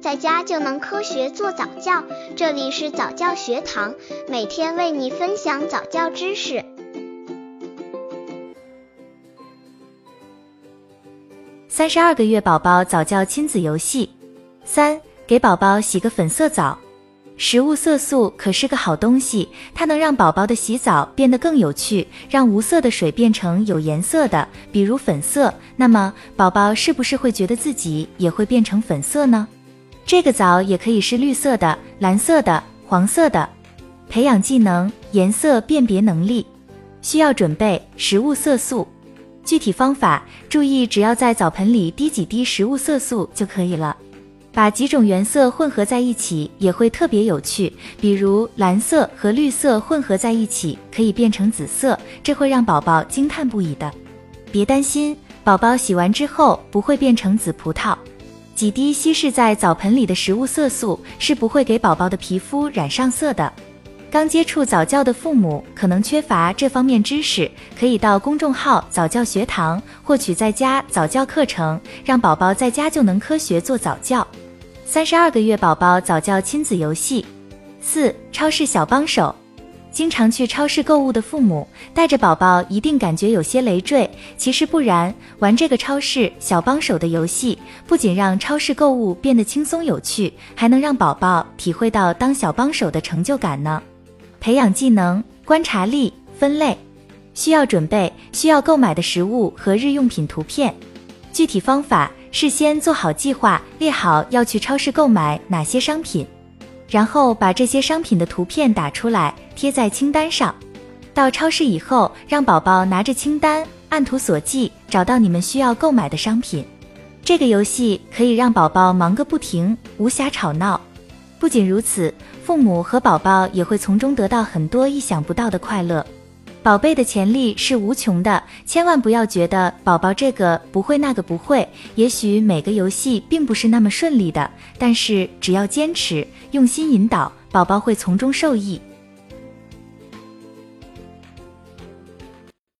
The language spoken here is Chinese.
在家就能科学做早教。这里是早教学堂，每天为你分享早教知识。三十二个月宝宝早教亲子游戏三，给宝宝洗个粉色澡。食物色素可是个好东西，它能让宝宝的洗澡变得更有趣，让无色的水变成有颜色的，比如粉色。那么，宝宝是不是会觉得自己也会变成粉色呢？这个澡也可以是绿色的、蓝色的、黄色的。培养技能颜色辨别能力，需要准备食物色素。具体方法，注意只要在澡盆里滴几滴食物色素就可以了。把几种原色混合在一起也会特别有趣，比如蓝色和绿色混合在一起可以变成紫色，这会让宝宝惊叹不已的。别担心，宝宝洗完之后不会变成紫葡萄。几滴稀释在澡盆里的食物色素是不会给宝宝的皮肤染上色的。刚接触早教的父母可能缺乏这方面知识，可以到公众号早教学堂获取在家早教课程，让宝宝在家就能科学做早教。三十二个月宝宝早教亲子游戏四超市小帮手，经常去超市购物的父母带着宝宝一定感觉有些累赘，其实不然，玩这个超市小帮手的游戏，不仅让超市购物变得轻松有趣，还能让宝宝体会到当小帮手的成就感呢。培养技能观察力分类，需要准备需要购买的食物和日用品图片，具体方法。事先做好计划，列好要去超市购买哪些商品，然后把这些商品的图片打出来贴在清单上。到超市以后，让宝宝拿着清单按图索骥找到你们需要购买的商品。这个游戏可以让宝宝忙个不停，无暇吵闹。不仅如此，父母和宝宝也会从中得到很多意想不到的快乐。宝贝的潜力是无穷的，千万不要觉得宝宝这个不会那个不会。也许每个游戏并不是那么顺利的，但是只要坚持，用心引导，宝宝会从中受益。